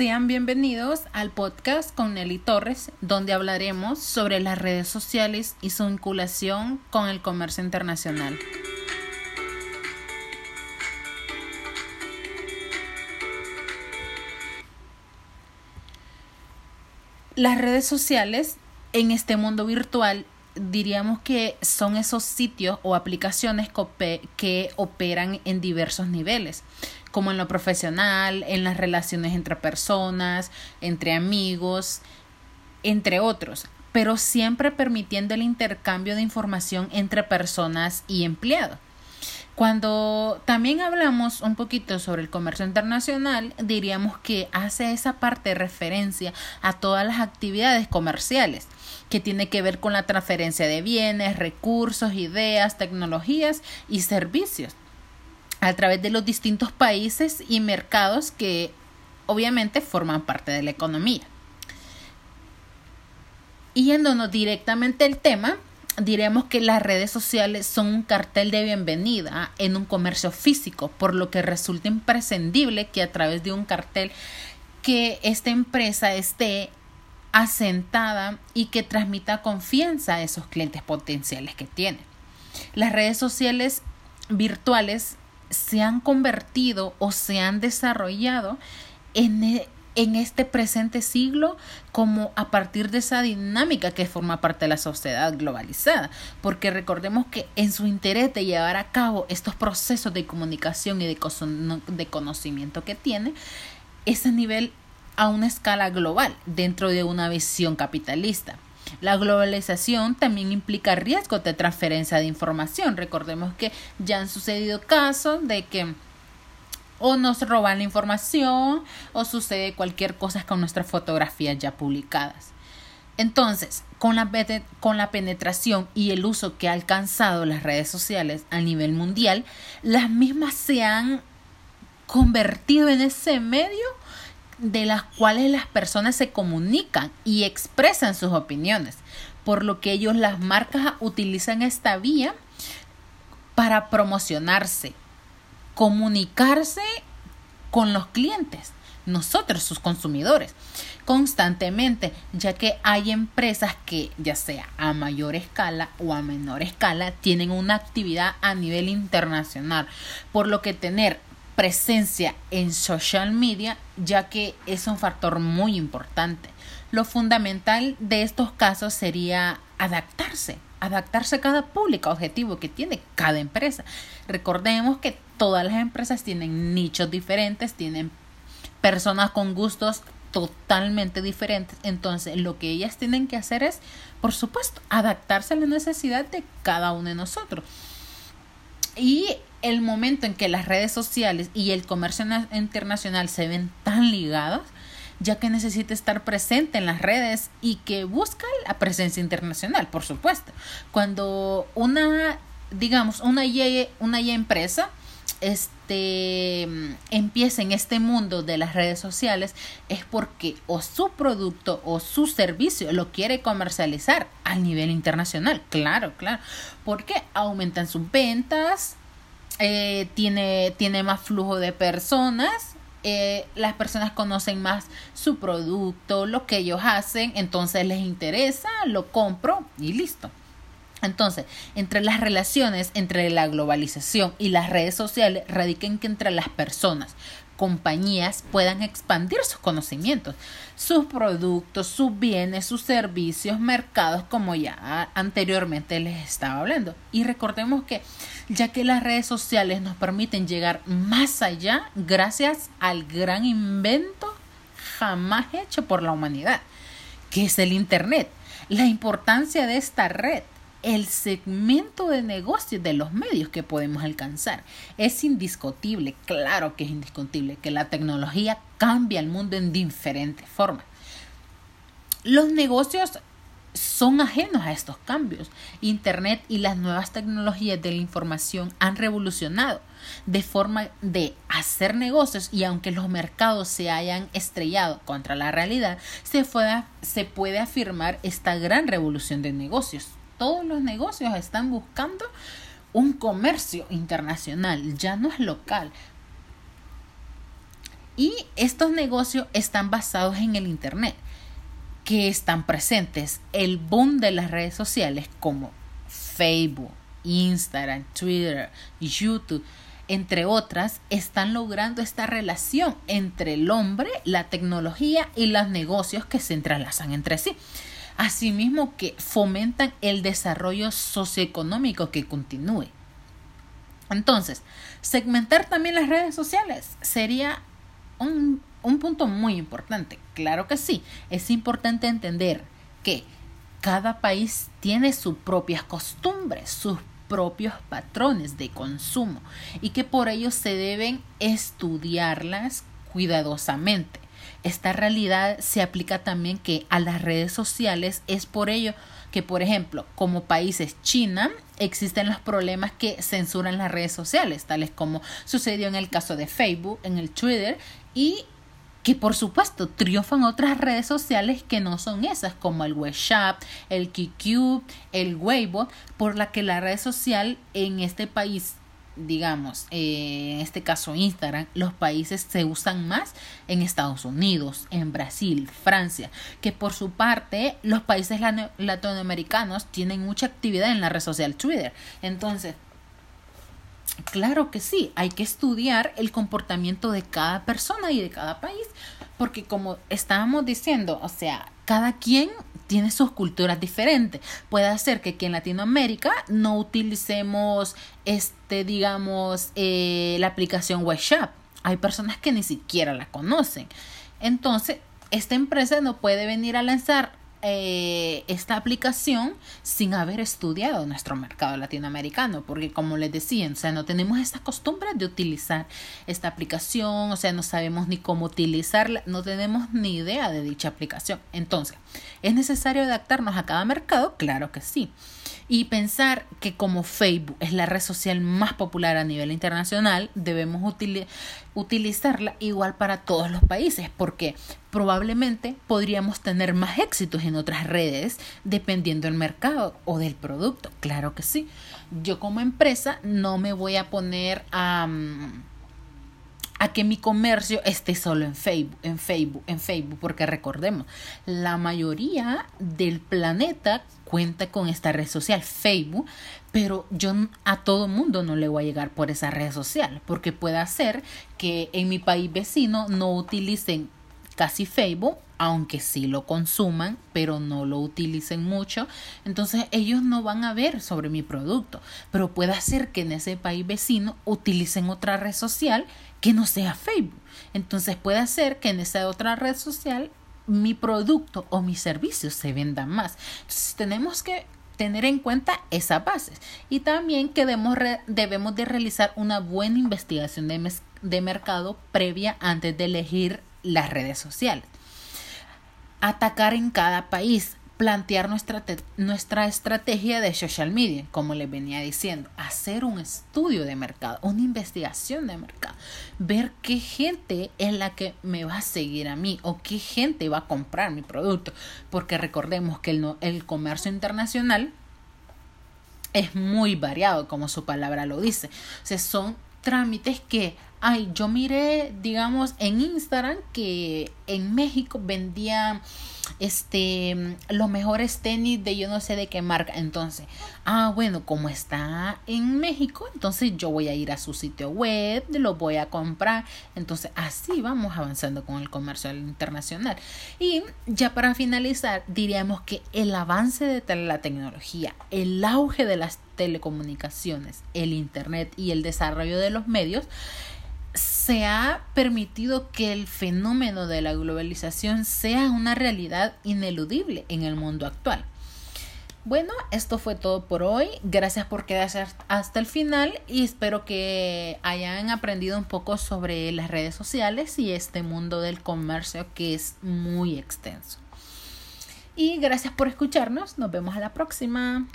Sean bienvenidos al podcast con Nelly Torres, donde hablaremos sobre las redes sociales y su vinculación con el comercio internacional. Las redes sociales en este mundo virtual diríamos que son esos sitios o aplicaciones que operan en diversos niveles, como en lo profesional, en las relaciones entre personas, entre amigos, entre otros, pero siempre permitiendo el intercambio de información entre personas y empleados. Cuando también hablamos un poquito sobre el comercio internacional, diríamos que hace esa parte referencia a todas las actividades comerciales que tiene que ver con la transferencia de bienes, recursos, ideas, tecnologías y servicios a través de los distintos países y mercados que obviamente forman parte de la economía. Y yéndonos directamente al tema, diremos que las redes sociales son un cartel de bienvenida en un comercio físico, por lo que resulta imprescindible que a través de un cartel que esta empresa esté asentada y que transmita confianza a esos clientes potenciales que tiene. Las redes sociales virtuales se han convertido o se han desarrollado en, e, en este presente siglo como a partir de esa dinámica que forma parte de la sociedad globalizada, porque recordemos que en su interés de llevar a cabo estos procesos de comunicación y de, de conocimiento que tiene, es a nivel a una escala global dentro de una visión capitalista. La globalización también implica riesgos de transferencia de información. Recordemos que ya han sucedido casos de que o nos roban la información o sucede cualquier cosa con nuestras fotografías ya publicadas. Entonces, con la, con la penetración y el uso que ha alcanzado las redes sociales a nivel mundial, las mismas se han convertido en ese medio de las cuales las personas se comunican y expresan sus opiniones, por lo que ellos las marcas utilizan esta vía para promocionarse, comunicarse con los clientes, nosotros sus consumidores, constantemente, ya que hay empresas que ya sea a mayor escala o a menor escala tienen una actividad a nivel internacional, por lo que tener presencia en social media, ya que es un factor muy importante. Lo fundamental de estos casos sería adaptarse, adaptarse a cada público objetivo que tiene cada empresa. Recordemos que todas las empresas tienen nichos diferentes, tienen personas con gustos totalmente diferentes. Entonces, lo que ellas tienen que hacer es, por supuesto, adaptarse a la necesidad de cada uno de nosotros. Y el momento en que las redes sociales y el comercio internacional se ven tan ligados, ya que necesita estar presente en las redes y que busca la presencia internacional, por supuesto. Cuando una, digamos, una una empresa este empieza en este mundo de las redes sociales es porque o su producto o su servicio lo quiere comercializar a nivel internacional, claro, claro, porque aumentan sus ventas, eh, tiene, tiene más flujo de personas, eh, las personas conocen más su producto, lo que ellos hacen, entonces les interesa, lo compro y listo. Entonces, entre las relaciones entre la globalización y las redes sociales radican que entre las personas compañías puedan expandir sus conocimientos, sus productos, sus bienes, sus servicios, mercados, como ya anteriormente les estaba hablando. Y recordemos que ya que las redes sociales nos permiten llegar más allá gracias al gran invento jamás hecho por la humanidad, que es el Internet. La importancia de esta red el segmento de negocio de los medios que podemos alcanzar. Es indiscutible, claro que es indiscutible, que la tecnología cambia el mundo en diferentes formas. Los negocios son ajenos a estos cambios. Internet y las nuevas tecnologías de la información han revolucionado de forma de hacer negocios y aunque los mercados se hayan estrellado contra la realidad, se, se puede afirmar esta gran revolución de negocios todos los negocios están buscando un comercio internacional, ya no es local. Y estos negocios están basados en el Internet, que están presentes. El boom de las redes sociales como Facebook, Instagram, Twitter, YouTube, entre otras, están logrando esta relación entre el hombre, la tecnología y los negocios que se entrelazan entre sí. Asimismo que fomentan el desarrollo socioeconómico que continúe. Entonces, segmentar también las redes sociales sería un, un punto muy importante. Claro que sí, es importante entender que cada país tiene sus propias costumbres, sus propios patrones de consumo y que por ello se deben estudiarlas cuidadosamente. Esta realidad se aplica también que a las redes sociales es por ello que, por ejemplo, como países China, existen los problemas que censuran las redes sociales, tales como sucedió en el caso de Facebook, en el Twitter y que por supuesto triunfan otras redes sociales que no son esas, como el WhatsApp, el QQ, el Weibo, por la que la red social en este país, digamos, eh, en este caso Instagram, los países se usan más en Estados Unidos, en Brasil, Francia, que por su parte los países latinoamericanos tienen mucha actividad en la red social Twitter. Entonces, Claro que sí, hay que estudiar el comportamiento de cada persona y de cada país, porque como estábamos diciendo, o sea, cada quien tiene sus culturas diferentes. Puede ser que aquí en Latinoamérica no utilicemos, este, digamos, eh, la aplicación WhatsApp. Hay personas que ni siquiera la conocen. Entonces, esta empresa no puede venir a lanzar eh, esta aplicación sin haber estudiado nuestro mercado latinoamericano, porque como les decía, o sea, no tenemos esta costumbre de utilizar esta aplicación, o sea, no sabemos ni cómo utilizarla, no tenemos ni idea de dicha aplicación. Entonces, ¿es necesario adaptarnos a cada mercado? Claro que sí y pensar que como Facebook es la red social más popular a nivel internacional, debemos utilizarla igual para todos los países, porque probablemente podríamos tener más éxitos en otras redes dependiendo del mercado o del producto. Claro que sí. Yo como empresa no me voy a poner a... a que mi comercio esté solo en Facebook, en Facebook, en Facebook, porque recordemos, la mayoría del planeta cuenta con esta red social, Facebook, pero yo a todo mundo no le voy a llegar por esa red social, porque puede ser que en mi país vecino no utilicen casi Facebook, aunque sí lo consuman, pero no lo utilicen mucho, entonces ellos no van a ver sobre mi producto, pero puede ser que en ese país vecino utilicen otra red social que no sea Facebook. Entonces puede ser que en esa otra red social mi producto o mi servicio se venda más. Entonces tenemos que tener en cuenta esas bases y también que debemos, debemos de realizar una buena investigación de, de mercado previa antes de elegir las redes sociales. Atacar en cada país plantear nuestra, nuestra estrategia de social media, como les venía diciendo, hacer un estudio de mercado, una investigación de mercado, ver qué gente es la que me va a seguir a mí o qué gente va a comprar mi producto, porque recordemos que el, el comercio internacional es muy variado, como su palabra lo dice, o sea, son trámites que ay, yo miré, digamos, en Instagram que en México vendían este los mejores tenis de yo no sé de qué marca. Entonces, ah, bueno, como está en México, entonces yo voy a ir a su sitio web, lo voy a comprar. Entonces, así vamos avanzando con el comercio internacional. Y ya para finalizar, diríamos que el avance de la tecnología, el auge de las telecomunicaciones, el internet y el desarrollo de los medios se ha permitido que el fenómeno de la globalización sea una realidad ineludible en el mundo actual. Bueno, esto fue todo por hoy. Gracias por quedarse hasta el final y espero que hayan aprendido un poco sobre las redes sociales y este mundo del comercio que es muy extenso. Y gracias por escucharnos. Nos vemos a la próxima.